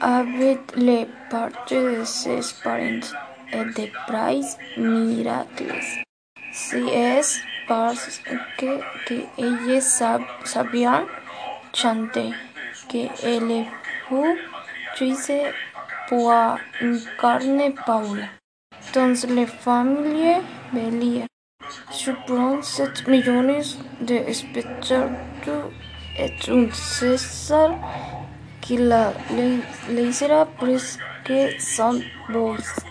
avec le partage de ses parents et des prais miracles. Es parce que, que elles savaient chanter, que elle fut triste pour incarner Paula. Dans la famille Bélier surprend sept millions de spectateurs et un César Pues, que la leísera Presque Saint Bois.